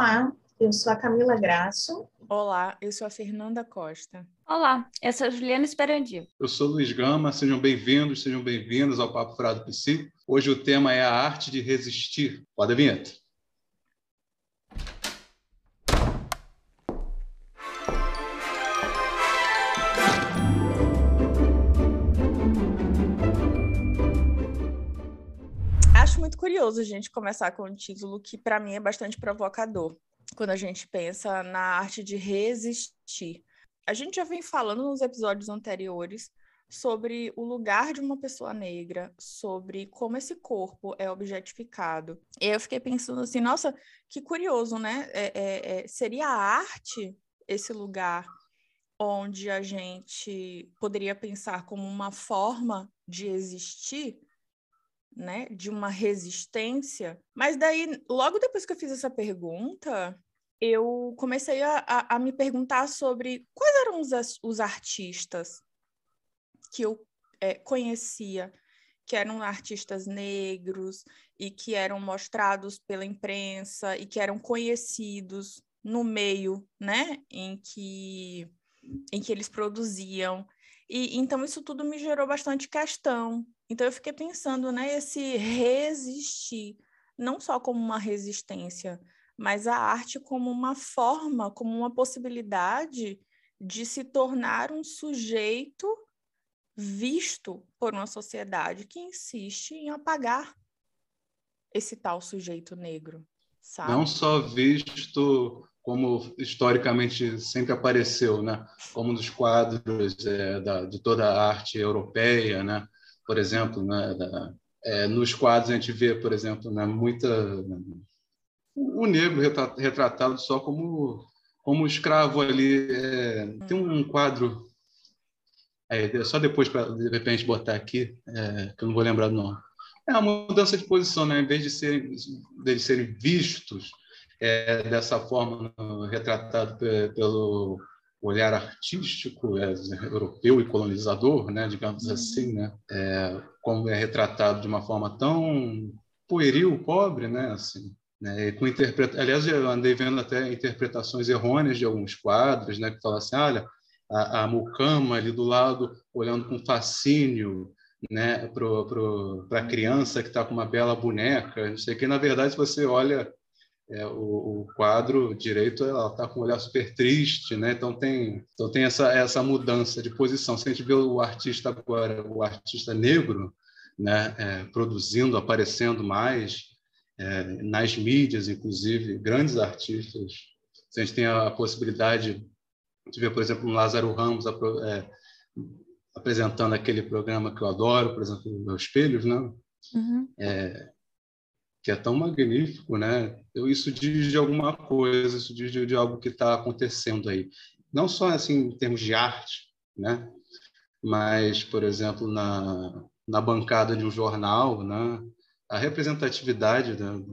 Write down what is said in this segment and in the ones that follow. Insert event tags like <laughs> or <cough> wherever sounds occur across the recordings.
Olá, eu sou a Camila Graço. Olá, eu sou a Fernanda Costa. Olá, eu sou a Juliana Esperandio. Eu sou Luiz Gama, sejam bem-vindos, sejam bem-vindas ao Papo Furado Psi. Hoje o tema é a arte de resistir. Pode a vinheta. Curioso a gente começar com um título que, para mim, é bastante provocador quando a gente pensa na arte de resistir. A gente já vem falando nos episódios anteriores sobre o lugar de uma pessoa negra, sobre como esse corpo é objetificado. E eu fiquei pensando assim, nossa, que curioso, né? É, é, é, seria a arte esse lugar onde a gente poderia pensar como uma forma de existir, né? De uma resistência. Mas daí, logo depois que eu fiz essa pergunta, eu comecei a, a, a me perguntar sobre quais eram os, os artistas que eu é, conhecia, que eram artistas negros e que eram mostrados pela imprensa e que eram conhecidos no meio, né, em que em que eles produziam. E então isso tudo me gerou bastante questão. Então eu fiquei pensando, né, esse resistir, não só como uma resistência, mas a arte como uma forma, como uma possibilidade de se tornar um sujeito visto por uma sociedade que insiste em apagar esse tal sujeito negro, sabe? Não só visto como historicamente sempre apareceu, né? Como nos quadros é, da, de toda a arte europeia, né? Por exemplo, né? É, nos quadros a gente vê, por exemplo, né? muita o negro retratado só como como escravo ali. É, tem um quadro, é, só depois para de repente botar aqui, é, que eu não vou lembrar do nome. É uma mudança de posição, né? Em vez de serem, de serem vistos é, dessa forma, retratado pelo olhar artístico é, europeu e colonizador, né? Digamos uhum. assim, né? É, como é retratado de uma forma tão pueril, pobre, né? Assim, né? com interpreta... Aliás, eu andei vendo até interpretações errôneas de alguns quadros, né? que falam assim, olha, a, a mucama ali do lado olhando com fascínio né? para a criança que está com uma bela boneca, não sei que. Na verdade, se você olha é, o, o, quadro direito, ela está com um olhar super triste, né? Então tem, então tem essa essa mudança de posição. Se a gente vê o artista agora, o artista negro, né? É, produzindo, aparecendo mais, é, nas mídias, inclusive, grandes artistas. A gente tem a possibilidade de ver, por exemplo, um Lázaro Ramos é, apresentando aquele programa que eu adoro, por exemplo, Meus Espelhos, né? Uhum. É, que é tão magnífico, né? Eu, isso diz de alguma coisa, isso diz de, de algo que está acontecendo aí. Não só assim em termos de arte, né? Mas, por exemplo, na, na bancada de um jornal, né? a representatividade né,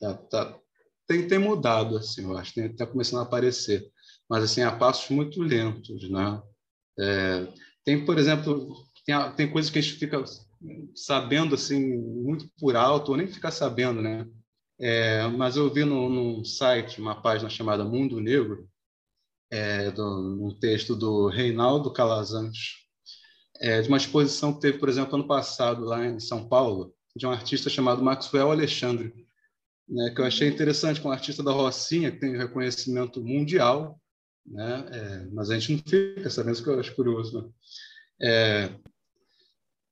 tá, tá, tem, tem mudado, assim, eu acho, está começando a aparecer, mas assim a passos muito lentos, né? É, tem, por exemplo, tem, tem coisas que a gente fica sabendo assim muito por alto, ou nem ficar sabendo, né? É, mas eu vi num site uma página chamada Mundo Negro, é, do, um texto do Reinaldo Calazans, é, de uma exposição que teve, por exemplo, ano passado lá em São Paulo, de um artista chamado Maxwell Alexandre, né, que eu achei interessante, com um artista da Rocinha, que tem reconhecimento mundial, né, é, mas a gente não fica sabendo isso que eu acho curioso. Né? É,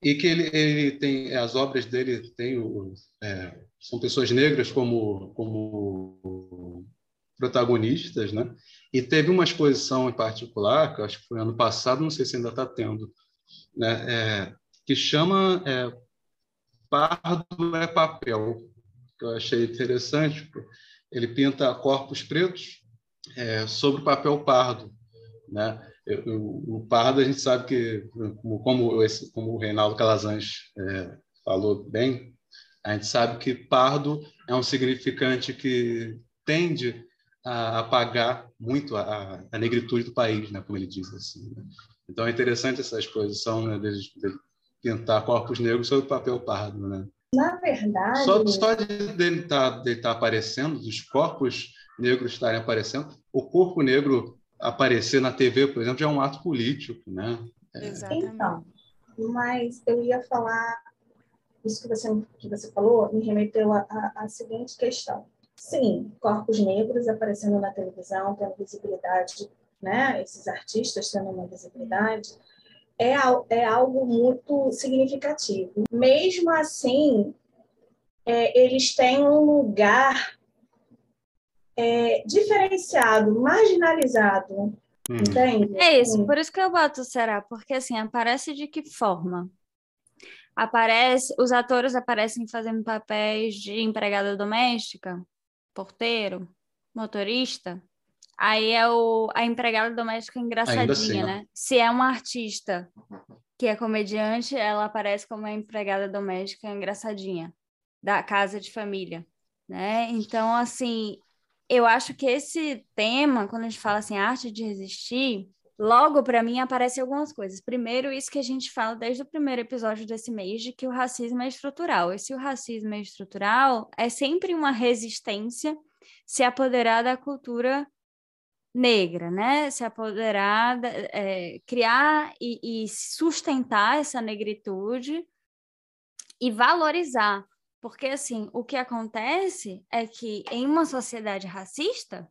e que ele, ele tem as obras dele tem é, são pessoas negras como como protagonistas, né? E teve uma exposição em particular que acho que foi ano passado, não sei se ainda está tendo, né? É, que chama é, pardo é papel, que eu achei interessante. Ele pinta corpos pretos é, sobre papel pardo. Né? O, o, pardo, a gente sabe que, como, como, esse, como o Reinaldo Calazans é, falou bem, a gente sabe que pardo é um significante que tende a apagar muito a, a negritude do país, né? como ele diz. Assim, né? Então é interessante essa exposição né, dele, dele pintar corpos negros sobre papel pardo, né? Na verdade... Só, só de dele estar tá, tá aparecendo, dos corpos negros estarem aparecendo. O corpo negro aparecer na TV, por exemplo, já é um ato político, né? É... Exatamente. Então, mas eu ia falar isso que você, que você falou me remeteu à seguinte questão. Sim, corpos negros aparecendo na televisão, tendo visibilidade, né? Esses artistas tendo uma visibilidade, é, é algo muito significativo. Mesmo assim, é, eles têm um lugar é, diferenciado, marginalizado, hum. entende? É isso, por isso que eu boto será, porque assim, aparece de que forma? Aparece, os atores aparecem fazendo papéis de empregada doméstica, porteiro, motorista. Aí é o, a empregada doméstica engraçadinha, assim, né? Se é uma artista que é comediante, ela aparece como a empregada doméstica engraçadinha da casa de família, né? Então, assim, eu acho que esse tema, quando a gente fala assim, arte de resistir, logo para mim aparecem algumas coisas. Primeiro, isso que a gente fala desde o primeiro episódio desse mês, de que o racismo é estrutural. E se o racismo é estrutural, é sempre uma resistência se apoderar da cultura negra, né? Se apoderar, é, criar e, e sustentar essa negritude e valorizar. Porque, assim, o que acontece é que em uma sociedade racista,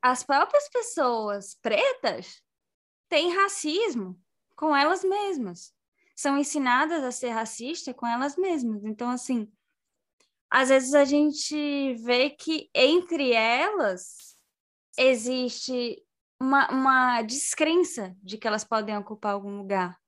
as próprias pessoas pretas têm racismo com elas mesmas. São ensinadas a ser racista com elas mesmas. Então, assim, às vezes a gente vê que entre elas existe uma, uma descrença de que elas podem ocupar algum lugar.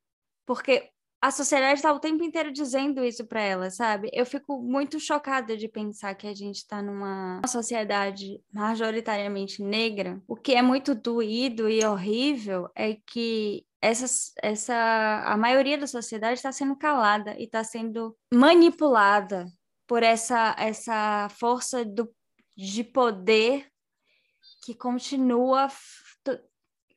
Porque a sociedade está o tempo inteiro dizendo isso para elas, sabe? Eu fico muito chocada de pensar que a gente está numa sociedade majoritariamente negra. O que é muito doído e horrível é que essa, essa, a maioria da sociedade está sendo calada e está sendo manipulada por essa, essa força do, de poder que continua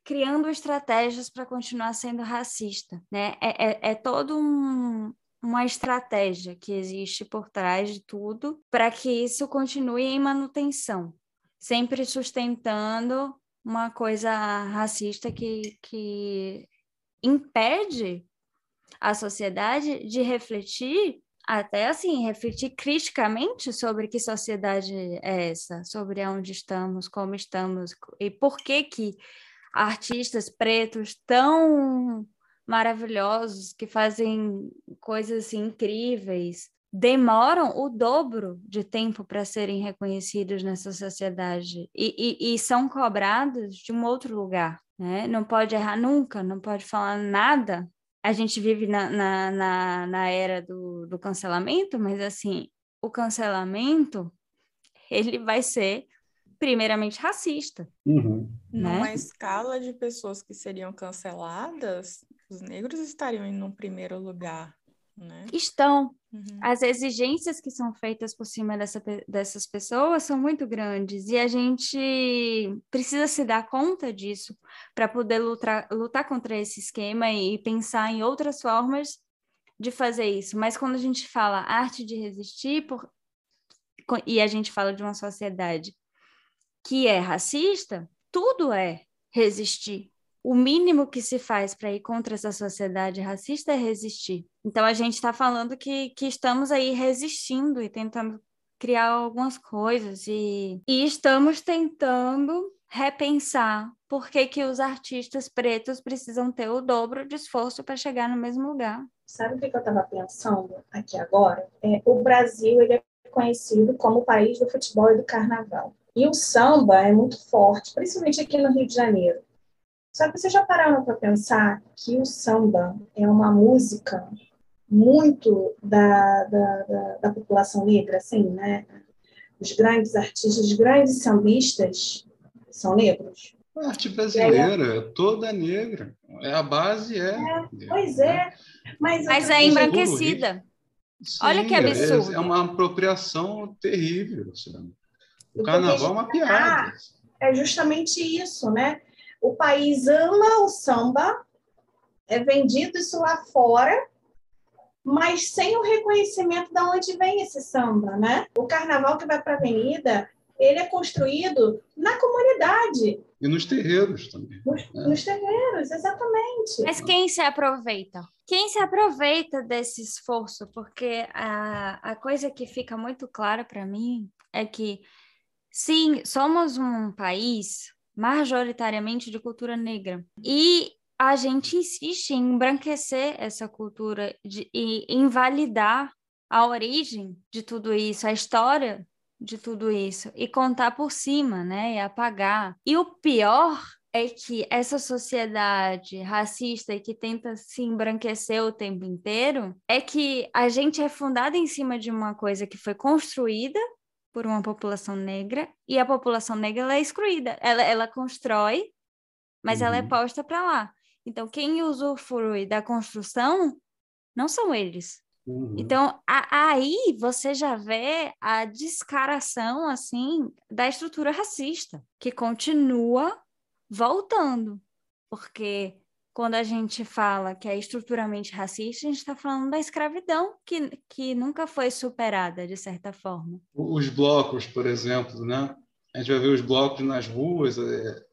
criando estratégias para continuar sendo racista, né? É, é, é todo um, uma estratégia que existe por trás de tudo para que isso continue em manutenção, sempre sustentando uma coisa racista que, que impede a sociedade de refletir até assim, refletir criticamente sobre que sociedade é essa, sobre onde estamos, como estamos e por que que artistas pretos tão maravilhosos que fazem coisas assim, incríveis demoram o dobro de tempo para serem reconhecidos nessa sociedade e, e, e, são cobrados de um outro lugar, né? Não pode errar nunca, não pode falar nada a gente vive na, na, na, na era do, do cancelamento, mas assim, o cancelamento ele vai ser primeiramente racista. Uhum. Né? Numa escala de pessoas que seriam canceladas, os negros estariam em um primeiro lugar. Né? Estão. Uhum. As exigências que são feitas por cima dessa, dessas pessoas são muito grandes e a gente precisa se dar conta disso para poder lutar, lutar contra esse esquema e pensar em outras formas de fazer isso. Mas quando a gente fala arte de resistir, por... e a gente fala de uma sociedade que é racista, tudo é resistir o mínimo que se faz para ir contra essa sociedade racista é resistir. Então, a gente está falando que, que estamos aí resistindo e tentando criar algumas coisas e, e estamos tentando repensar por que, que os artistas pretos precisam ter o dobro de esforço para chegar no mesmo lugar. Sabe o que eu estava pensando aqui agora? É, o Brasil ele é conhecido como o país do futebol e do carnaval. E o samba é muito forte, principalmente aqui no Rio de Janeiro. Só que vocês já pararam para pensar que o samba é uma música muito da, da, da, da, população negra, assim, né? Os grandes artistas, os grandes sambistas são negros. A arte brasileira é toda negra. É, a base é. é pois é. Né? Mas, Mas é embranquecida. Sim, Olha que absurdo. É, é uma apropriação terrível. Sabe? O carnaval é uma piada. É justamente isso, né? O país ama o samba, é vendido isso lá fora, mas sem o reconhecimento de onde vem esse samba, né? O carnaval que vai para a avenida ele é construído na comunidade. E nos terreiros também. Nos, né? nos terreiros, exatamente. Mas quem se aproveita? Quem se aproveita desse esforço? Porque a, a coisa que fica muito clara para mim é que, sim, somos um país majoritariamente de cultura negra. E a gente insiste em embranquecer essa cultura de, e invalidar a origem de tudo isso, a história de tudo isso e contar por cima, né, e apagar. E o pior é que essa sociedade racista que tenta se embranquecer o tempo inteiro é que a gente é fundada em cima de uma coisa que foi construída por uma população negra e a população negra ela é excluída. Ela, ela constrói, mas uhum. ela é uhum. posta para lá. Então, quem usufrui da construção não são eles. Uhum. Então, a, aí você já vê a descaração, assim, da estrutura racista, que continua voltando. Porque quando a gente fala que é estruturalmente racista, a gente está falando da escravidão, que, que nunca foi superada, de certa forma. Os blocos, por exemplo, né? A gente vai ver os blocos nas ruas, é,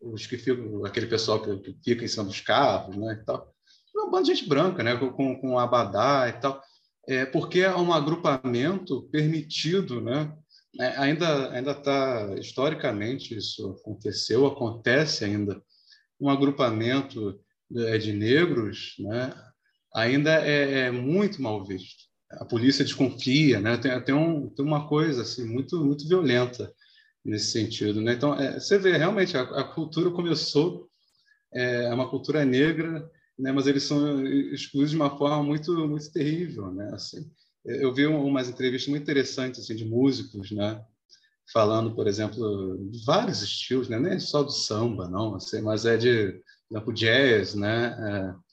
os que ficam, aquele pessoal que, que, fica em cima dos carros, né, e tal. É um bando de gente branca, né, com, com abadá e tal. É, porque é um agrupamento permitido, né? É, ainda ainda está historicamente isso aconteceu, acontece ainda um agrupamento de, de negros, né? Ainda é, é, muito mal visto. A polícia desconfia, né? Tem, tem, um, tem uma coisa assim muito muito violenta nesse sentido. Né? Então, é, você vê, realmente, a, a cultura começou, é, é uma cultura negra, né? mas eles são excluídos de uma forma muito, muito terrível. Né? Assim, eu vi umas entrevistas muito interessantes assim, de músicos, né? Falando, por exemplo, de vários estilos, né? nem só do samba, não, assim, mas é de, exemplo, jazz, né? É,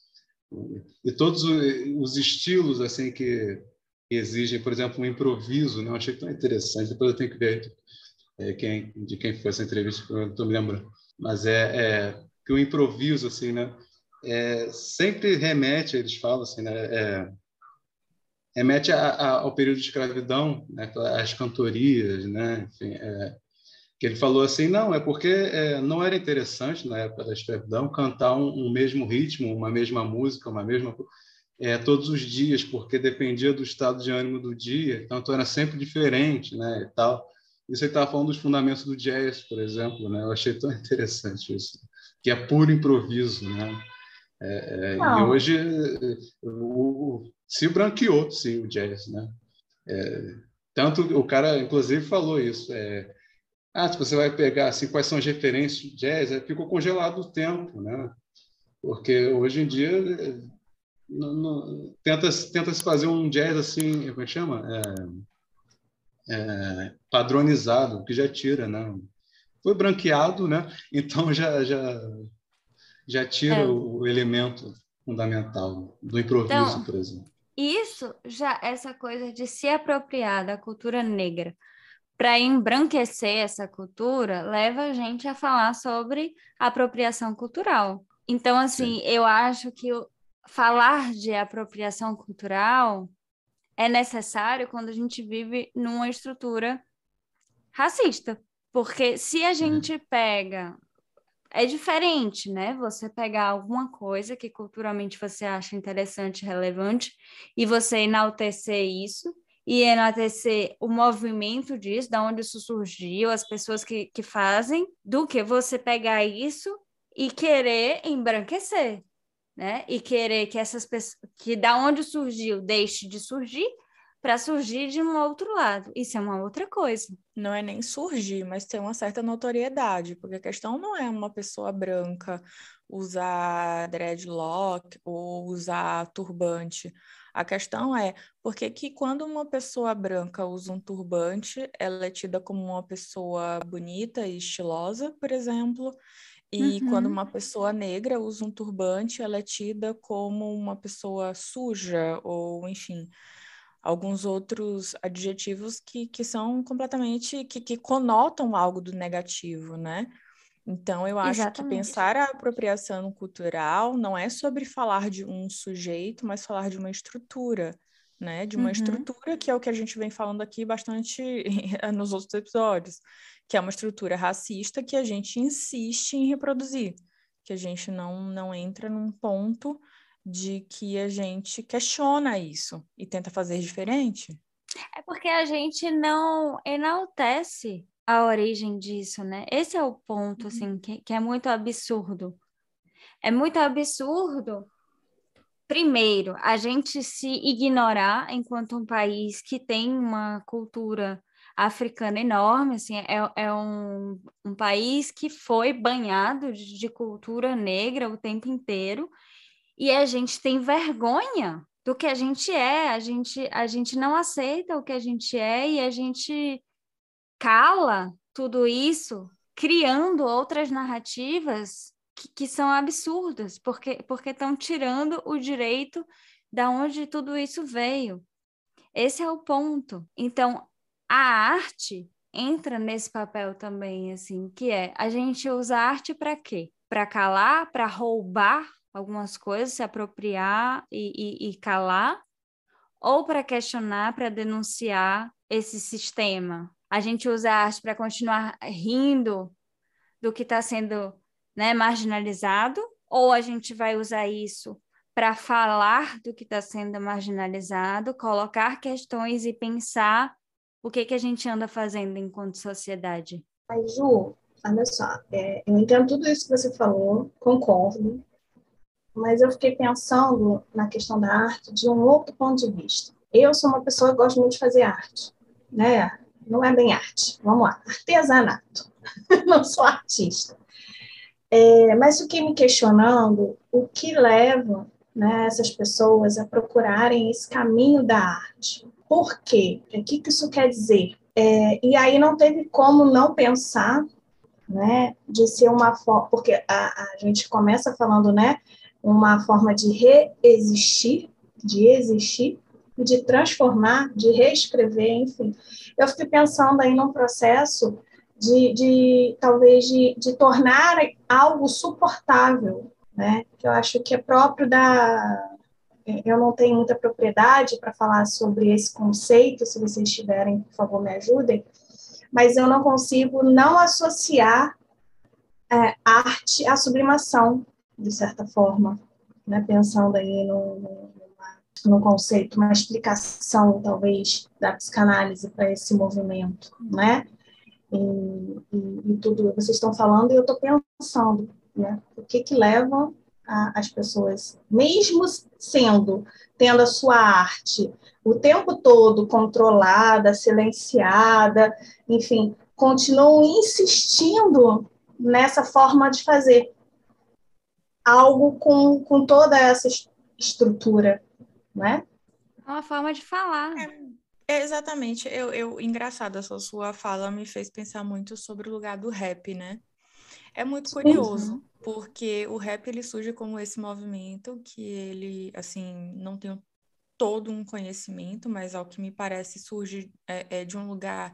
e todos os estilos assim que exigem, por exemplo, um improviso, né? Eu achei tão interessante. Depois eu tenho que ver é, quem, de quem foi essa entrevista, que eu não estou me lembrando. Mas é, é, que o improviso, assim, né? É, sempre remete, eles falam assim, né? É, remete a, a, ao período de escravidão, né? as cantorias, né? Enfim, é, que ele falou assim, não, é porque é, não era interessante na época da escravidão cantar um, um mesmo ritmo, uma mesma música, uma mesma é, todos os dias, porque dependia do estado de ânimo do dia, então era sempre diferente, né, e tal. Isso aí estava falando dos fundamentos do jazz, por exemplo, né? Eu achei tão interessante isso, que é puro improviso, né? É, é, e hoje o, se branqueou, sim, o jazz, né? É, tanto o cara, inclusive, falou isso. É, ah, se você vai pegar assim, quais são as referências de jazz, é, ficou congelado o tempo, né? Porque hoje em dia não, não, tenta, tenta se fazer um jazz assim, como é que chama? É, é, padronizado, que já tira, né? Foi branqueado, né? Então já já já tira é. o, elemento fundamental do improviso, então, por exemplo. Isso já essa coisa de se apropriar da cultura negra para embranquecer essa cultura leva a gente a falar sobre apropriação cultural. Então, assim, Sim. eu acho que falar de apropriação cultural é necessário quando a gente vive numa estrutura racista. Porque se a gente pega. É diferente, né? Você pegar alguma coisa que culturalmente você acha interessante, relevante, e você enaltecer isso, e enaltecer o movimento disso, da onde isso surgiu, as pessoas que, que fazem, do que você pegar isso e querer embranquecer né? E querer que essas pessoas, que da onde surgiu deixe de surgir para surgir de um outro lado. Isso é uma outra coisa. Não é nem surgir, mas ter uma certa notoriedade, porque a questão não é uma pessoa branca usar dreadlock ou usar turbante. A questão é porque que quando uma pessoa branca usa um turbante, ela é tida como uma pessoa bonita e estilosa, por exemplo, e uhum. quando uma pessoa negra usa um turbante, ela é tida como uma pessoa suja, ou enfim, alguns outros adjetivos que, que são completamente, que, que conotam algo do negativo, né? Então, eu acho Exatamente. que pensar a apropriação cultural não é sobre falar de um sujeito, mas falar de uma estrutura, né? De uma uhum. estrutura que é o que a gente vem falando aqui bastante <laughs> nos outros episódios, que é uma estrutura racista que a gente insiste em reproduzir, que a gente não, não entra num ponto de que a gente questiona isso e tenta fazer diferente. É porque a gente não enaltece a origem disso, né? Esse é o ponto, uhum. assim, que, que é muito absurdo. É muito absurdo primeiro, a gente se ignorar enquanto um país que tem uma cultura africana enorme, assim, é, é um, um país que foi banhado de, de cultura negra o tempo inteiro, e a gente tem vergonha do que a gente é, a gente, a gente não aceita o que a gente é e a gente cala tudo isso, criando outras narrativas que, que são absurdas, porque estão tirando o direito da onde tudo isso veio. Esse é o ponto. Então, a arte entra nesse papel também, assim, que é a gente usa a arte para quê? Para calar, para roubar algumas coisas, se apropriar e, e, e calar, ou para questionar, para denunciar esse sistema. A gente usa a arte para continuar rindo do que está sendo né, marginalizado, ou a gente vai usar isso para falar do que está sendo marginalizado, colocar questões e pensar o que, que a gente anda fazendo enquanto sociedade. Mas, Ju, olha só, é, eu entendo tudo isso que você falou, concordo, mas eu fiquei pensando na questão da arte de um outro ponto de vista. Eu sou uma pessoa que gosta muito de fazer arte, né? Não é bem arte, vamos lá, artesanato. <laughs> Não sou artista. É, mas fiquei me questionando o que leva né, essas pessoas a procurarem esse caminho da arte. Por quê? O que, que isso quer dizer? É, e aí não teve como não pensar né, de ser uma forma, porque a, a gente começa falando, né, uma forma de reexistir, de existir, de transformar, de reescrever, enfim. Eu fiquei pensando aí num processo de, de talvez de, de tornar algo suportável, né? Que eu acho que é próprio da eu não tenho muita propriedade para falar sobre esse conceito, se vocês tiverem, por favor, me ajudem, mas eu não consigo não associar é, arte à sublimação, de certa forma, né? pensando aí no, conceito, uma explicação, talvez, da psicanálise para esse movimento, né? e, e, e tudo vocês estão falando, e eu estou pensando, né? O que que leva a, as pessoas, mesmo sendo, tendo a sua arte o tempo todo controlada, silenciada, enfim, continuam insistindo nessa forma de fazer algo com, com toda essa estrutura, né? É uma forma de falar. É, é, exatamente. Eu, eu, engraçado, essa sua fala me fez pensar muito sobre o lugar do rap, né? É muito curioso, uhum. porque o rap ele surge como esse movimento que ele, assim, não tem todo um conhecimento, mas ao que me parece surge é, é de um lugar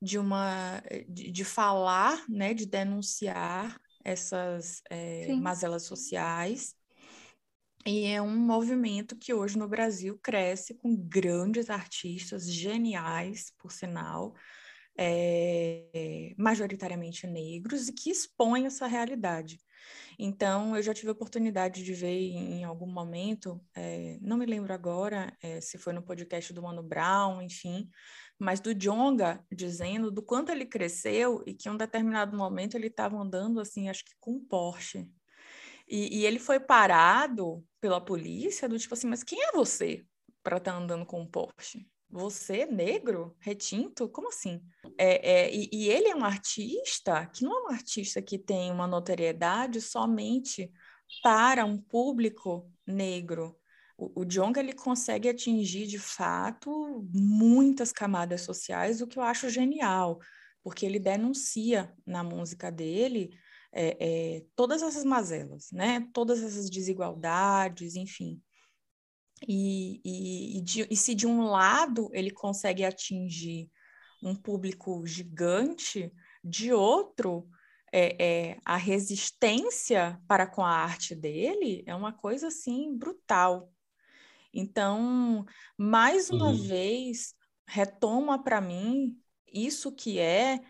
de uma de, de, falar, né, de denunciar essas é, mazelas sociais. E é um movimento que hoje no Brasil cresce com grandes artistas, geniais, por sinal, é, majoritariamente negros, e que expõem essa realidade. Então, eu já tive a oportunidade de ver em algum momento, é, não me lembro agora é, se foi no podcast do Mano Brown, enfim, mas do Jonga dizendo do quanto ele cresceu e que em um determinado momento ele estava andando assim, acho que com um Porsche, e, e, ele foi parado pela polícia, do tipo assim, mas quem é você para estar tá andando com um Porsche? Você, negro, retinto? Como assim? É, é, e, e, ele é um artista que não é um artista que tem uma notoriedade somente para um público negro. O, o ele consegue atingir de fato muitas camadas sociais, o que eu acho genial, porque ele denuncia na música dele é, é, todas essas mazelas, né? Todas essas desigualdades, enfim. E, e, e, de, e, se de um lado ele consegue atingir um público gigante, de outro, é, é, a resistência para com a arte dele é uma coisa assim brutal. Então, mais uma Uhum. vez, retoma para mim isso que é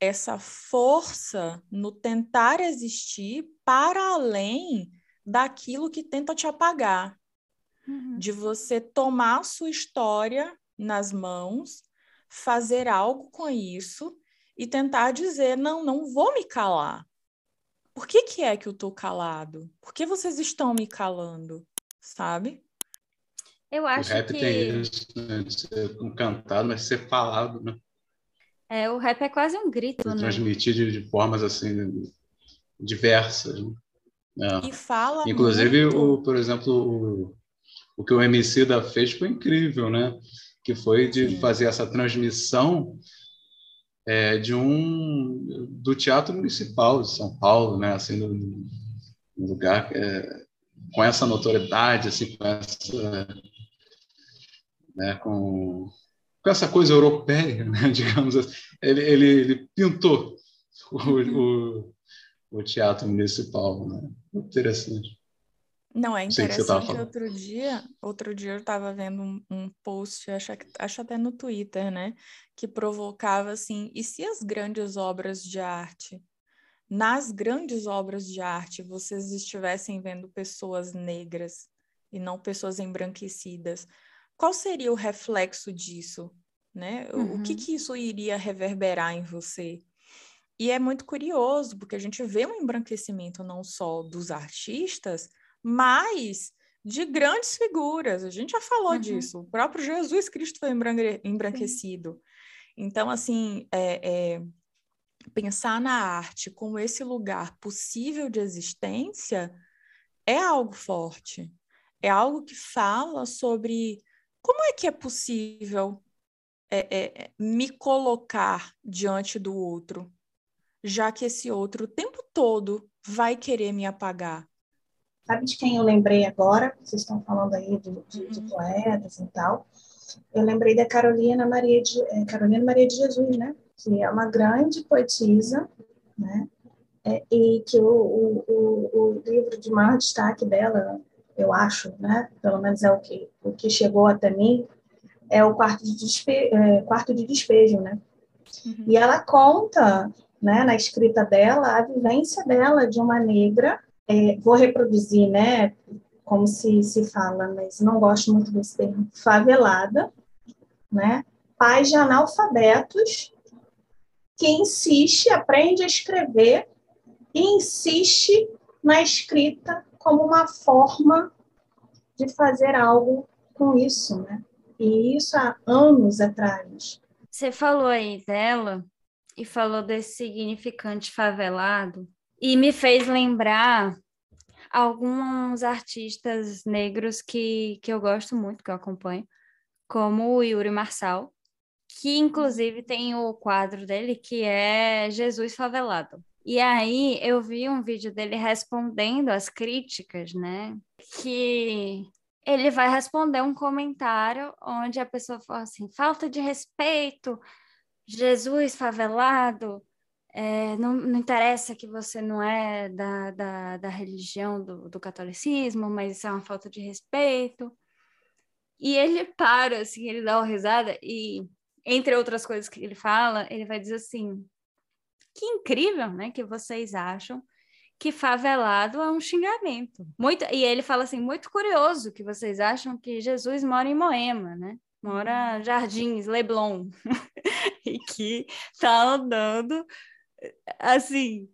essa força no tentar existir para além daquilo que tenta te apagar, Uhum. de você tomar a sua história nas mãos, fazer algo com isso e tentar dizer: não, não vou me calar. Por que, que é que eu tô calado? Por que vocês estão me calando? Sabe? Eu O acho rap que tem isso, né? De ser um cantado, mas ser falado, né? é, o rap é quase um grito, De né? transmitir de, de formas assim diversas. né? É. E fala Inclusive, muito. o, por exemplo, o, que o MC da fez foi incrível, né? Que foi de fazer essa transmissão é, de um do Teatro Municipal de São Paulo, né? Assim, no, lugar é, com essa notoriedade, assim, com essa, né? Com, com essa coisa europeia, né? <laughs> Digamos assim. Ele, ele, ele pintou o, o, o Teatro Municipal, né? Interessante. Não, é interessante. Outro dia, outro dia eu estava vendo um, um post, acho, acho até no Twitter, né? Que provocava assim, e se as grandes obras de arte, nas grandes obras de arte, vocês estivessem vendo pessoas negras e não pessoas embranquecidas, qual seria o reflexo disso, né? O, o que Uhum. que isso iria reverberar em você? E é muito curioso, porque a gente vê um embranquecimento não só dos artistas, mas de grandes figuras. A gente já falou Uhum. disso. O próprio Jesus Cristo foi embranque- embranquecido. Então, assim, é, é, pensar na arte como esse lugar possível de existência é algo forte. É algo que fala sobre como é que é possível é, é, é, me colocar diante do outro, já que esse outro o tempo todo vai querer me apagar. Sabe de quem eu lembrei agora? Vocês estão falando aí de, de, de Uhum. poetas e tal. Eu lembrei da Carolina Maria de, é, Carolina Maria de Jesus, né? Que é uma grande poetisa, né? É, e que o, o, o, o livro de maior destaque dela, eu acho, né? Pelo menos é o que, o que chegou até mim, é o Quarto de, Despe é, Quarto de Despejo, né? Uhum. E ela conta, né, na escrita dela, a vivência dela de uma negra. É, vou reproduzir, né, como se, se fala, mas não gosto muito desse termo, favelada, né, pais de analfabetos, que insiste, aprende a escrever e insiste na escrita como uma forma de fazer algo com isso, né? E isso há anos atrás. Você falou aí dela e falou desse significante favelado e me fez lembrar alguns artistas negros que, que eu gosto muito, que eu acompanho, como o Yuri Marçal, que inclusive tem o quadro dele que é Jesus Favelado. E aí eu vi um vídeo dele respondendo às críticas, né? Que ele vai responder um comentário onde a pessoa fala assim: falta de respeito, Jesus favelado, é, não, não interessa que você não é da, da, da religião do, do catolicismo, mas isso é uma falta de respeito. E ele para, assim, ele dá uma risada e, entre outras coisas que ele fala, ele vai dizer assim: que incrível, né, que vocês acham que favelado é um xingamento. Muito, e ele fala assim, muito curioso que vocês acham que Jesus mora em Moema, né? Mora em Jardins, Leblon. <laughs> e que tá andando assim,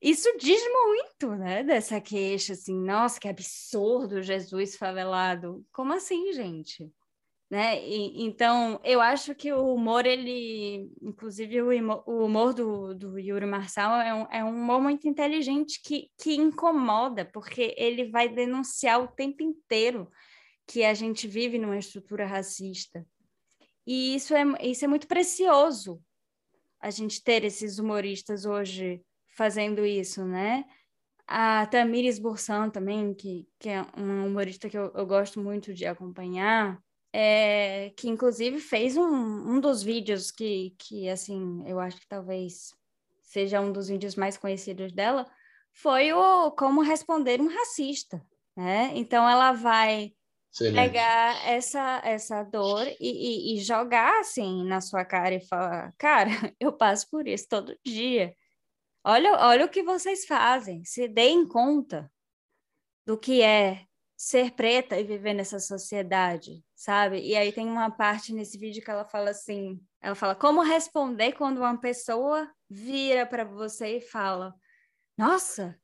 isso diz muito, né, dessa queixa assim, nossa, que absurdo Jesus favelado. Como assim, gente? Né? E, então, eu acho que o humor, ele, inclusive o, humor do, do Yuri Marçal é um, é um humor muito inteligente que, que incomoda, porque ele vai denunciar o tempo inteiro que a gente vive numa estrutura racista. E isso é, isso é muito precioso, a gente ter esses humoristas hoje fazendo isso, né? A Tamires Bursan também, que, que é uma humorista que eu, eu gosto muito de acompanhar, é, que inclusive fez um, um dos vídeos que, que, assim, eu acho que talvez seja um dos vídeos mais conhecidos dela, foi o Como Responder um Racista, né? Então ela vai Excelente. pegar essa, essa dor e, e, e jogar assim na sua cara e falar, cara, <laughs> eu passo por isso todo dia. Olha, olha o que vocês fazem, se deem conta do que é ser preta e viver nessa sociedade, sabe? E aí tem uma parte nesse vídeo que ela fala assim, ela fala como responder quando uma pessoa vira para você e fala: "Nossa,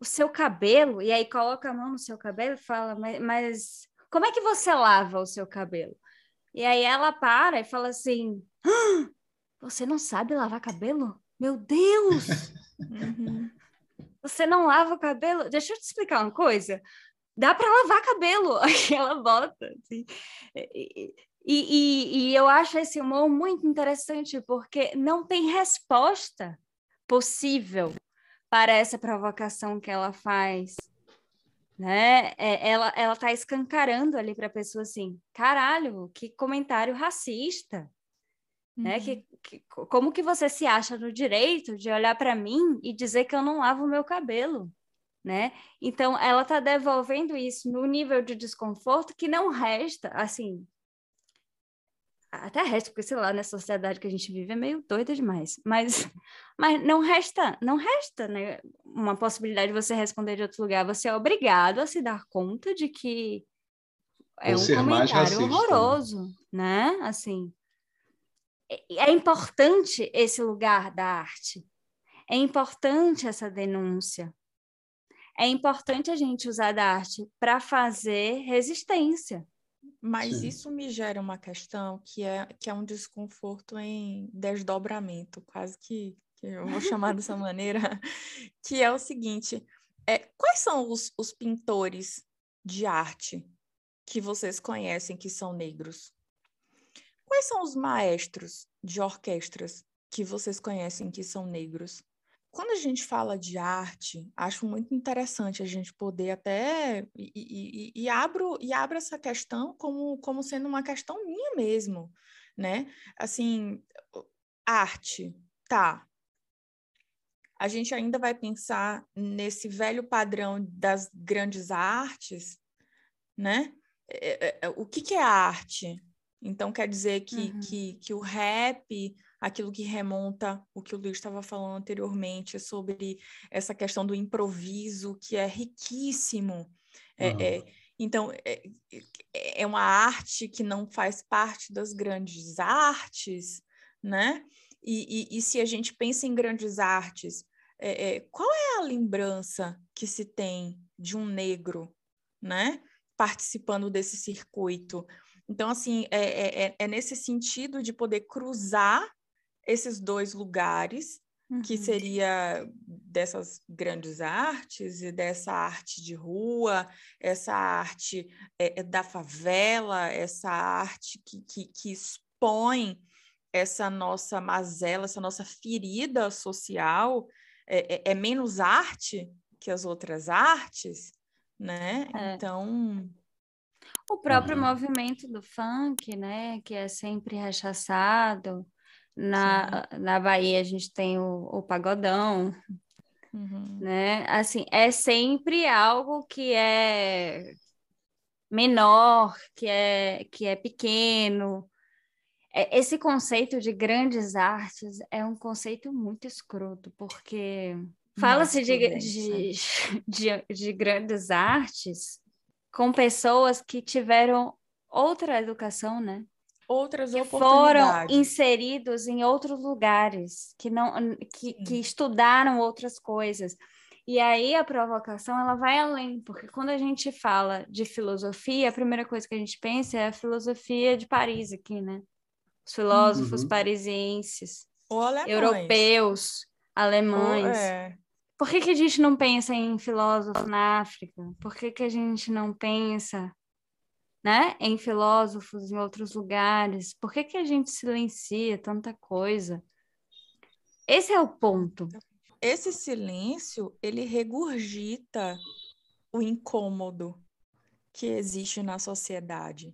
o seu cabelo", e aí coloca a mão no seu cabelo e fala: "Mas, mas como é que você lava o seu cabelo?" E aí ela para e fala assim: ah, "Você não sabe lavar cabelo? Meu Deus!" Uhum. Você não lava o cabelo? Deixa eu te explicar uma coisa dá para lavar cabelo. <laughs> Aí ela bota. Assim. E, e, e, eu acho esse humor muito interessante, porque não tem resposta possível para essa provocação que ela faz. Né? É, ela ela está escancarando ali para a pessoa assim, caralho, que comentário racista, uhum. né? Que, que, como que você se acha no direito de olhar para mim e dizer que eu não lavo o meu cabelo? né? Então, ela está devolvendo isso no nível de desconforto que não resta, assim, até resta, porque sei lá, nessa sociedade que a gente vive é meio doida demais, mas, <laughs> mas não resta, não resta, né? Uma possibilidade de você responder de outro lugar, você é obrigado a se dar conta de que é Ou um comentário racista, horroroso, né? né? Assim, é, é importante esse lugar da arte, é importante essa denúncia, é importante a gente usar da arte para fazer resistência. Mas Sim. isso me gera uma questão que é, que é um desconforto em desdobramento, quase que, que eu vou chamar dessa <laughs> maneira, <laughs> que é o seguinte: é, quais são os, os pintores de arte que vocês conhecem que são negros? Quais são os maestros de orquestras que vocês conhecem que são negros? Quando a gente fala de arte, acho muito interessante a gente poder até e, e, e, abro e abro essa questão como, como sendo uma questão minha mesmo, né? Assim, arte, tá? A gente ainda vai pensar nesse velho padrão das grandes artes, né? É, é, é o que, que é arte? Então quer dizer que, uhum. que, que o rap aquilo que remonta o que o Luiz estava falando anteriormente sobre essa questão do improviso, que é riquíssimo. É, uhum. é, então, é, é uma arte que não faz parte das grandes artes, né? E, e, e se a gente pensa em grandes artes, é, é, qual é a lembrança que se tem de um negro, né? Participando desse circuito. Então, assim, é, é, é nesse sentido de poder cruzar esses dois lugares, uhum. que seria dessas grandes artes e dessa arte de rua, essa arte é, da favela, essa arte que, que, que expõe essa nossa mazela, essa nossa ferida social, é, é, é menos arte que as outras artes, né? É. Então. O próprio uhum. movimento do funk, né, que é sempre rechaçado, na, na Bahia a gente tem o, o pagodão, uhum. né? Assim, é sempre algo que é menor, que é, que é pequeno. É, esse conceito de grandes artes é um conceito muito escroto, porque fala-se de, de, <laughs> de, de grandes artes com pessoas que tiveram outra educação, né? Outras que foram inseridos em outros lugares, que não que, que estudaram outras coisas. E aí a provocação ela vai além, porque quando a gente fala de filosofia, a primeira coisa que a gente pensa é a filosofia de Paris aqui, né? Os filósofos uhum. parisienses, europeus, alemães. é. Por que, que a gente não pensa em filósofo na África? Por que, que a gente não pensa né, em filósofos em outros lugares? Por que, que a gente silencia tanta coisa? Esse é o ponto. Esse silêncio, ele regurgita o incômodo que existe na sociedade.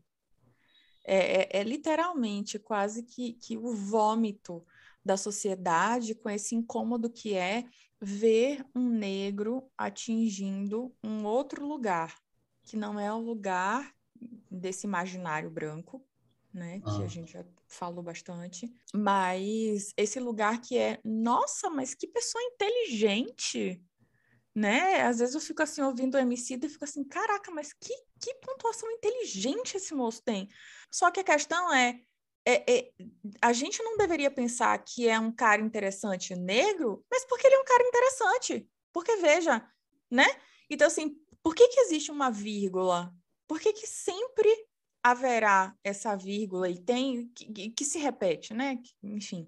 É, é, é, literalmente quase que, que o vômito da sociedade com esse incômodo que é ver um negro atingindo um outro lugar, que não é o lugar desse imaginário branco, né? Que Ah. a gente já falou bastante. Mas esse lugar que é, nossa, mas que pessoa inteligente, né? Às vezes eu fico assim ouvindo o MC e fico assim, caraca, mas que, que pontuação inteligente esse moço tem. Só que a questão é, é, é, a gente não deveria pensar que é um cara interessante negro, mas porque ele é um cara interessante. Porque veja, né? Então assim, por que que existe uma vírgula? Por que que sempre haverá essa vírgula e tem que, que- se repete, né? Enfim,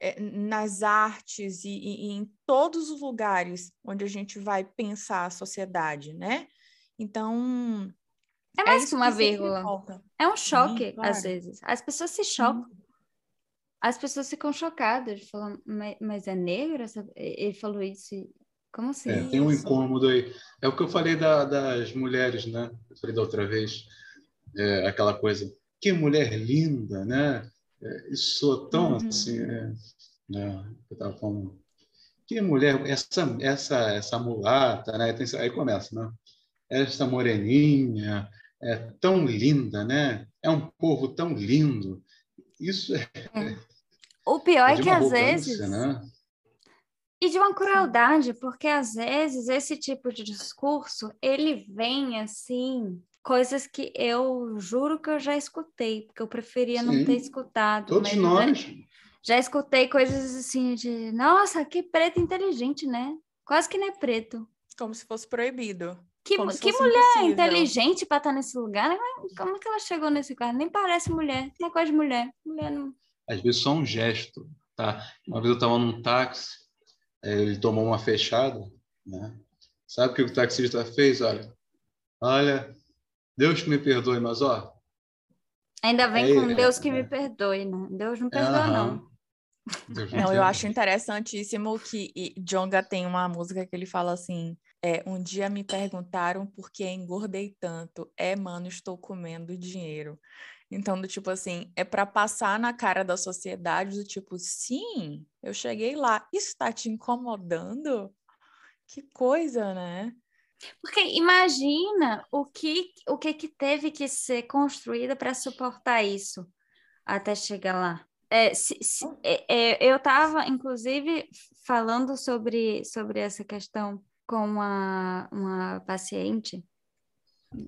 é, nas artes e, e- em todos os lugares onde a gente vai pensar a sociedade, né? Então, É mais isso que uma que vírgula. É um choque, claro. às vezes. As pessoas se chocam. As pessoas ficam chocadas, falam, mas, mas é negro? Ele falou isso? Como assim? É, tem um incômodo aí. É o que eu falei da- das mulheres, né? Eu falei da outra vez. É, aquela coisa, que mulher linda, né? É, isso tão Uhum. assim, é, né? Eu tava falando, que mulher, essa, essa, essa mulata, né? Tem- aí começa, né? Essa moreninha, é tão linda, né? É um povo tão lindo. Isso é, O pior é, de que às vezes. né? E de uma crueldade, porque às vezes esse tipo de discurso, ele vem assim, coisas que eu juro que eu já escutei, porque eu preferia não Sim. ter escutado. Todos mas nós. Já, escutei coisas assim de, nossa, que preto inteligente, né? Quase que não é preto. Como se fosse proibido. Que, que mulher impossível. inteligente para estar nesse lugar, né? Como que ela chegou nesse lugar? Nem parece mulher, não é coisa de mulher. Mulher não. às vezes só um gesto, tá? Uma vez eu estava num táxi, ele tomou uma fechada, né? Sabe o que o taxista fez? Olha, olha, Deus que me perdoe, mas ó, Ainda vem É, com Deus que é. me perdoe, né? Deus não perdoa, aham, não. Deus me Não, eu acho interessantíssimo que Djonga tem uma música que ele fala assim: é, um dia me perguntaram por que engordei tanto. É, mano, estou comendo dinheiro. Então, do tipo assim, é para passar na cara da sociedade do tipo, sim, eu cheguei lá. Isso está te incomodando? Que coisa, né? Porque imagina o que o que, que teve que ser construído para suportar isso até chegar lá. É, se- se- é, é, eu estava, inclusive, falando sobre, sobre essa questão com uma, uma paciente,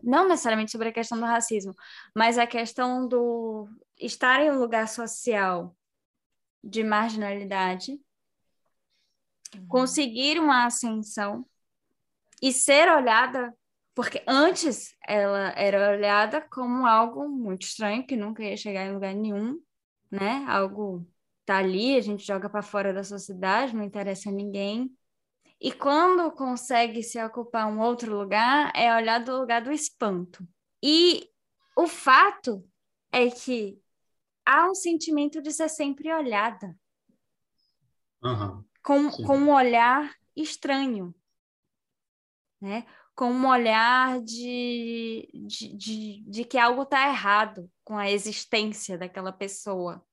não necessariamente sobre a questão do racismo, mas a questão do estar em um lugar social de marginalidade, conseguir uma ascensão e ser olhada, porque antes ela era olhada como algo muito estranho, que nunca ia chegar em lugar nenhum, né? Algo tá ali, a gente joga para fora da sociedade, não interessa a ninguém. E quando consegue se ocupar um outro lugar, é olhar do lugar do espanto. E o fato é que há um sentimento de ser sempre olhada Aham, com, Sim. com um olhar estranho, né? Com um olhar de, de, de, de que algo está errado com a existência daquela pessoa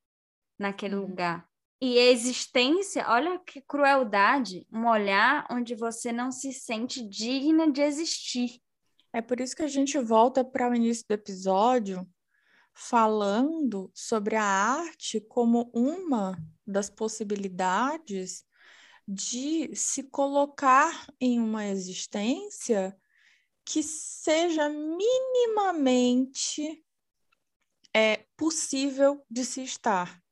naquele Uhum. lugar. E existência, olha que crueldade, um olhar onde você não se sente digna de existir. É por isso que a gente volta para o início do episódio falando sobre a arte como uma das possibilidades de se colocar em uma existência que seja minimamente é, possível de se estar.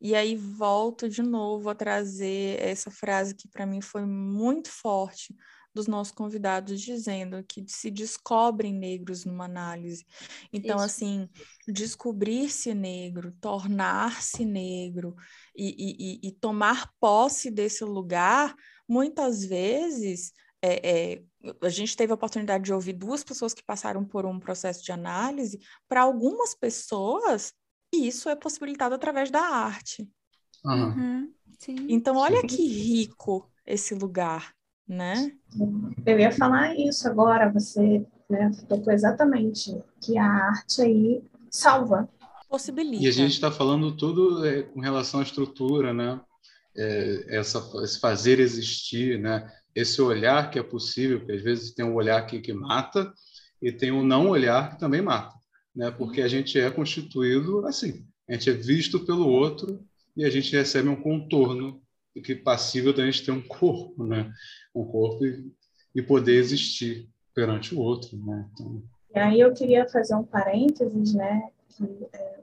E aí volto de novo a trazer essa frase que para mim foi muito forte dos nossos convidados dizendo que se descobrem negros numa análise. Então, Isso. assim, descobrir-se negro, tornar-se negro e, e- e- tomar posse desse lugar, muitas vezes. é, é, a gente teve a oportunidade de ouvir duas pessoas que passaram por um processo de análise. Para algumas pessoas, isso é possibilitado através da arte. Uhum, sim. Então, olha Sim. que rico esse lugar, né? Eu ia falar isso agora, você né, tocou exatamente, que a arte aí salva. Possibilita. E a gente está falando tudo é, com relação à estrutura, né? É, essa, esse fazer existir, né? Esse olhar que é possível, porque às vezes tem um olhar que, que mata e tem o não olhar que também mata. Né? Porque a gente é constituído assim, a gente é visto pelo outro e a gente recebe um contorno que é passível da gente ter um <laughs> corpo, né? Um corpo e, e poder existir perante o outro, né? Então... E aí eu queria fazer um parênteses, né? Que é,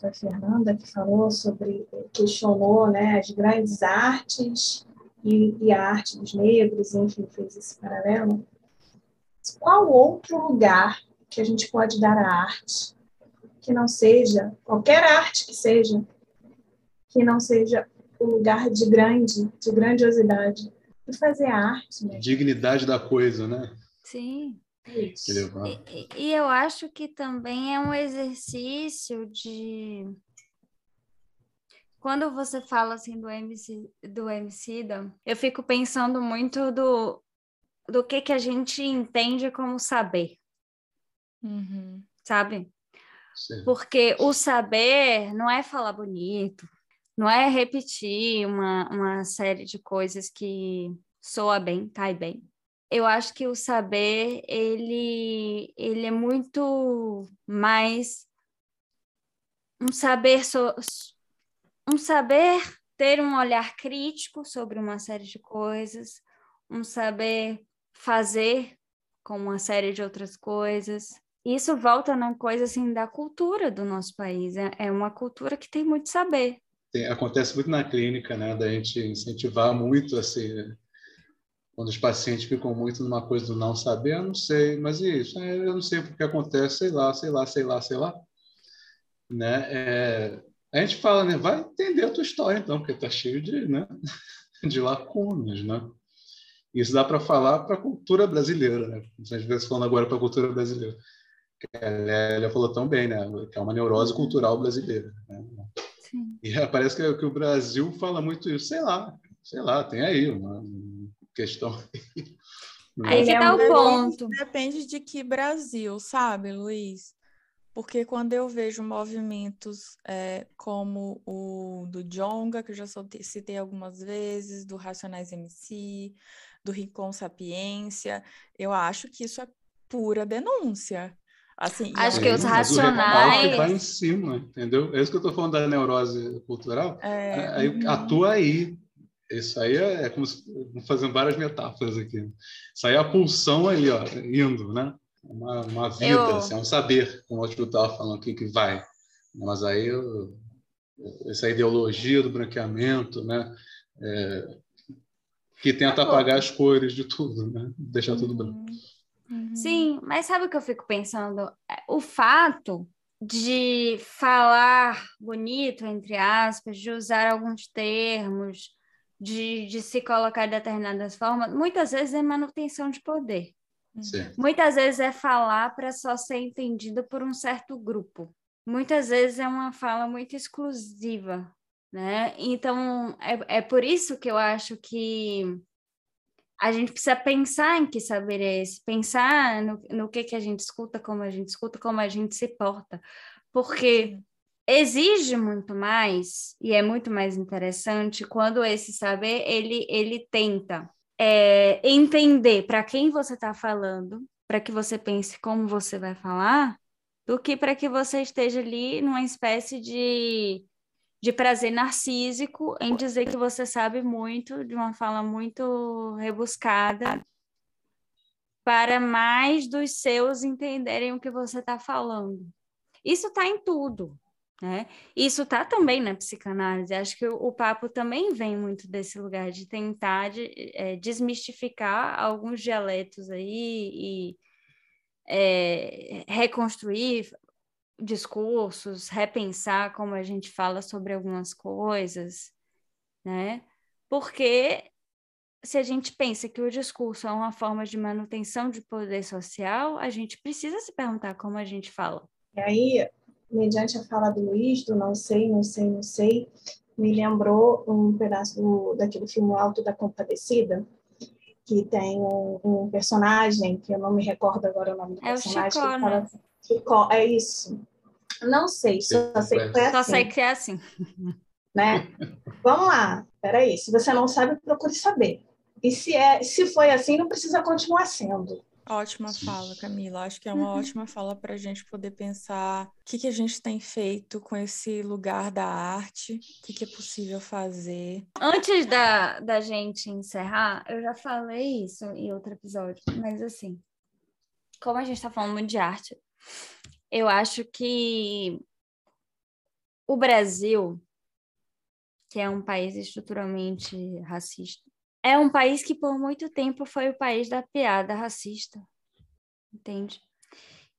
foi a Fernanda que falou sobre, questionou, né? As grandes artes e, e a arte dos negros, enfim, fez esse paralelo. Qual outro lugar que a gente pode dar à arte que não seja, qualquer arte que seja, que não seja o lugar de grande, de grandiosidade, de fazer arte. Né? Dignidade da coisa, né? Sim. E, e, eu acho que também é um exercício de quando você fala assim do MC do Emicida, eu fico pensando muito do do que que a gente entende como saber, uhum. sabe? Sim. Porque o saber não é falar bonito, não é repetir uma, uma série de coisas que soa bem, cai bem. Eu acho que o saber, ele, ele é muito mais um saber, so, um saber ter um olhar crítico sobre uma série de coisas, um saber fazer com uma série de outras coisas, isso volta na coisa assim da cultura do nosso país. É, é uma cultura que tem muito saber. Tem, acontece muito na clínica, né? Da gente incentivar muito assim, quando os pacientes ficam muito numa coisa do não saber, eu não sei, mas isso, é, eu não sei o que acontece, sei lá, sei lá, sei lá, sei lá, né? É, a gente fala, né? Vai entender a tua história, então, porque tá cheio de, né? <laughs> de lacunas, né? Isso dá para falar para a cultura brasileira, né? Às vezes falando agora para a cultura brasileira a Lélia falou tão bem, né? Que é uma neurose cultural brasileira. Né? E parece que, que, o Brasil fala muito isso. Sei lá, sei lá, tem aí uma questão. Aí que tá o ponto. Depende de que Brasil, sabe, Luiz? Porque quando eu vejo movimentos é, como o do Jonga, que eu já citei algumas vezes, do Racionais MC, do Rincon Sapiência, eu acho que isso é pura denúncia. Assim, Acho que os racionais. vai em cima, entendeu? É isso que eu estou falando da neurose cultural. É... Aí, uhum. atua aí. Isso aí é, é como se, fazendo várias metáforas aqui. Isso aí é a pulsão ali, ó, indo, né? Uma, uma vida, eu... assim, é um saber, como o outro estava falando aqui, que vai. Mas aí, eu, essa ideologia do branqueamento, né? É, que tenta apagar as cores de tudo, né? Deixar tudo branco. Uhum. Sim, mas sabe o que eu fico pensando? É, o fato de falar bonito, entre aspas, de usar alguns termos, de, de se colocar de determinadas formas, muitas vezes é manutenção de poder. Sim. Muitas vezes é falar para só ser entendido por um certo grupo. Muitas vezes é uma fala muito exclusiva, né? Então, é, é por isso que eu acho que a gente precisa pensar em que saber é esse, pensar no, no que, que a gente escuta, como a gente escuta, como a gente se porta, porque exige muito mais e é muito mais interessante quando esse saber ele, ele tenta é, entender para quem você está falando, para que você pense como você vai falar, do que para que você esteja ali numa espécie de de prazer narcísico em dizer que você sabe muito, de uma fala muito rebuscada, para mais dos seus entenderem o que você está falando. Isso está em tudo, né? Isso está também na psicanálise. Acho que o, o, papo também vem muito desse lugar de tentar de, é, desmistificar alguns dialetos aí e é, reconstruir discursos, repensar como a gente fala sobre algumas coisas, né? Porque se a gente pensa que o discurso é uma forma de manutenção de poder social, a gente precisa se perguntar como a gente fala. E aí, mediante a fala do Luiz, do não sei, não sei, não sei, me lembrou um pedaço do, daquele filme Alto da Compadecida, que tem um, um, personagem, que eu não me recordo agora o nome do é personagem. O Chicó, né? Chicó, é isso. Não sei, só sei que foi assim. Só sei que é assim. Né? Vamos lá, peraí. Se você não sabe, procure saber. E se, é, se foi assim, não precisa continuar sendo. Ótima fala, Camila. Acho que é uma uhum. ótima fala para a gente poder pensar o que, que a gente tem feito com esse lugar da arte, o que, que é possível fazer. Antes da, da gente encerrar, eu já falei isso em outro episódio, mas assim, como a gente está falando muito de arte, eu acho que o Brasil, que é um país estruturalmente racista, é um país que por muito tempo foi o país da piada racista, entende?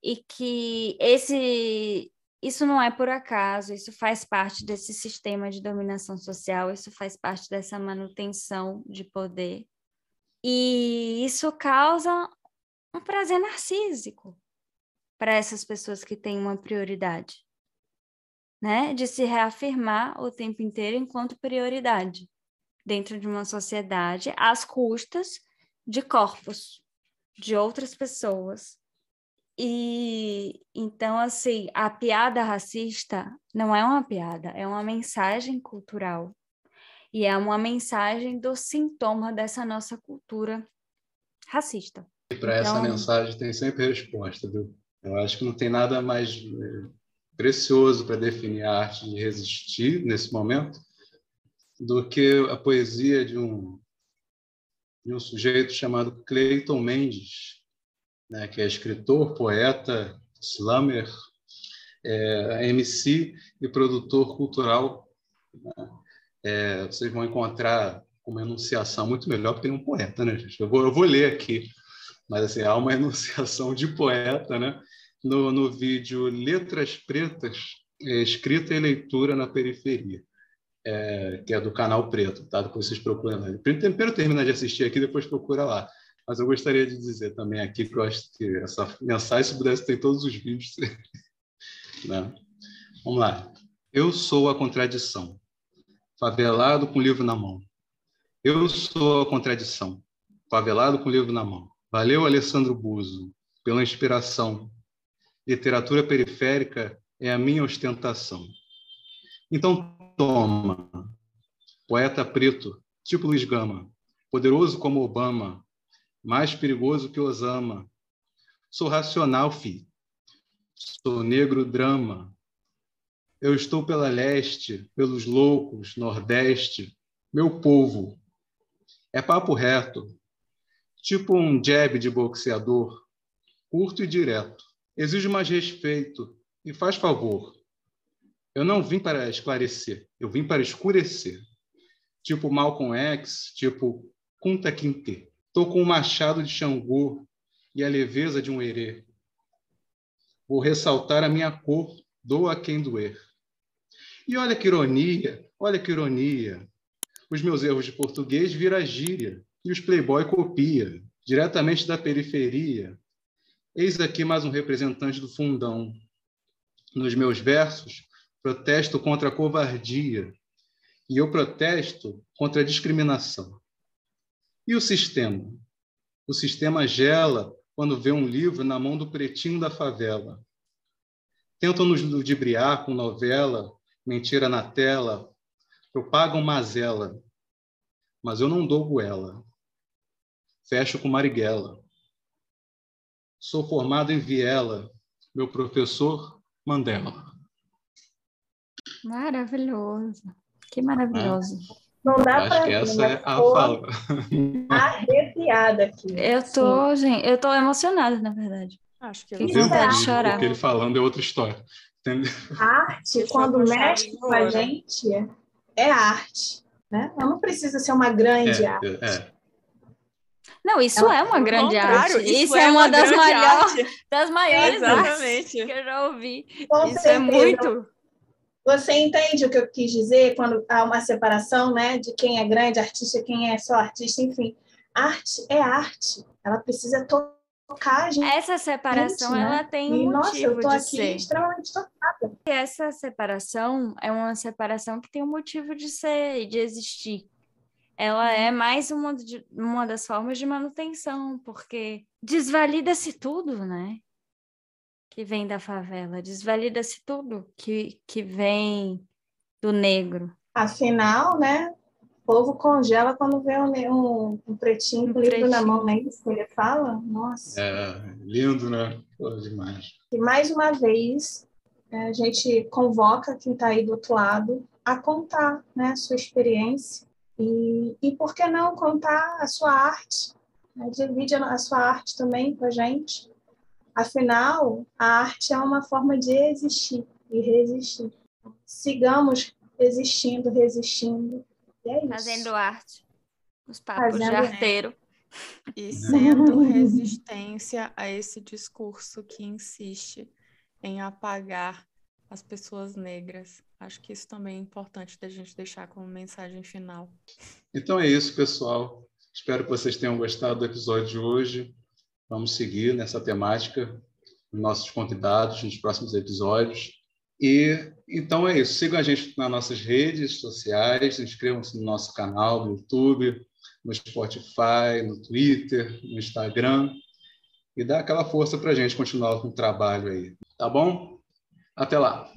E que esse isso não é por acaso, isso faz parte desse sistema de dominação social, isso faz parte dessa manutenção de poder. E isso causa um prazer narcísico para essas pessoas que têm uma prioridade, né? De se reafirmar o tempo inteiro enquanto prioridade dentro de uma sociedade às custas de corpos de outras pessoas. E então, assim, a piada racista não é uma piada, é uma mensagem cultural. E é uma mensagem do sintoma dessa nossa cultura racista. E para então... essa mensagem tem sempre resposta, viu? Eu acho que não tem nada mais eh, precioso para definir a arte de resistir nesse momento do que a poesia de um, de um sujeito chamado Clayton Mendes, né, que é escritor, poeta, slammer, é, MC e produtor cultural. Né? É, vocês vão encontrar uma enunciação muito melhor, porque tem um poeta, né, gente? Eu vou, eu vou ler aqui, mas assim, há uma <laughs> enunciação de poeta, né? No, no vídeo Letras Pretas, é, escrita e leitura na periferia é, que é do canal Preto, tá? Depois vocês procuram. Primeiro terminar de assistir aqui, depois procura lá. Mas eu gostaria de dizer também aqui que eu acho que essa mensagem, se pudesse ter todos os vídeos. <laughs> né? Vamos lá. Eu sou a contradição, favelado com livro na mão. Eu sou a contradição, favelado com livro na mão. Valeu, Alessandro Buzo, pela inspiração. Literatura periférica é a minha ostentação. Então, toma. Poeta preto, tipo Luiz Gama, poderoso como Obama, mais perigoso que Osama. Sou racional, fi. Sou negro drama. Eu estou pela leste, pelos loucos, nordeste, meu povo. É papo reto, tipo um jab de boxeador, curto e direto. Exige mais respeito e faz favor eu não vim para esclarecer, eu vim para escurecer. Tipo Malcolm X, tipo Kunta Kinte. Estou com o machado de Xangô e a leveza de um herê. Vou ressaltar a minha cor, doa quem doer. E olha que ironia, olha que ironia. Os meus erros de português viram gíria e os playboy copia, diretamente da periferia. Eis aqui mais um representante do fundão. Nos meus versos, protesto contra a covardia e eu protesto contra a discriminação. E o sistema? O sistema gela quando vê um livro na mão do pretinho da favela. Tentam nos ludibriar com novela, mentira na tela, propagam mazela, mas eu não dou goela. Fecho com Marighella. Sou formado em Viela, meu professor Mandela. Maravilhoso. Que maravilhoso. Não dá para que essa é a fala. Arrepiada aqui. Eu tô, Sim. gente, eu tô emocionada, na verdade. Acho que eu Fiquei vontade de chorar. O que ele falando é outra história. Entendeu? arte, quando mexe com a gente, é arte. Né? Não precisa ser uma grande é, arte. É. Não, isso é uma grande arte. Isso, isso é, uma, uma das, maior, das maiores Exatamente. artes que eu já ouvi. Com isso é certeza. é muito. Você entende o que eu quis dizer quando há uma separação, né, de quem é grande artista, quem é só artista, enfim. Arte é arte. Ela precisa tocar a gente. Essa separação né? ela tem um e, motivo nossa, eu tô de aqui ser. extremamente tocada. Essa separação é uma separação que tem um motivo de ser, de existir. Ela é uhum. mais uma, de, uma das formas de manutenção, porque desvalida-se tudo, né? que vem da favela, desvalida-se tudo que, que vem do negro. Afinal, né, O povo congela quando vê um, um, um pretinho com um livro na mão, não é isso que ele fala? Nossa. É, lindo, né? Pô, demais. E mais uma vez, é, a gente convoca quem está aí do outro lado a contar né, a sua experiência e, e por que não contar a sua arte? Né? Divide a sua arte também com a gente. Afinal, a arte é uma forma de existir e resistir. Sigamos existindo, resistindo. E é isso. Fazendo arte. Os papos Fazendo de arteiro. E sendo resistência a esse discurso que insiste em apagar as pessoas negras. Acho que isso também é importante da gente deixar como mensagem final. Então é isso, pessoal. Espero que vocês tenham gostado do episódio de hoje. Vamos seguir nessa temática com nossos convidados nos próximos episódios. E então é isso. Sigam a gente nas nossas redes sociais, inscrevam-se no nosso canal no YouTube, no Spotify, no Twitter, no Instagram e dá aquela força para a gente continuar com o trabalho aí. Tá bom? Até lá!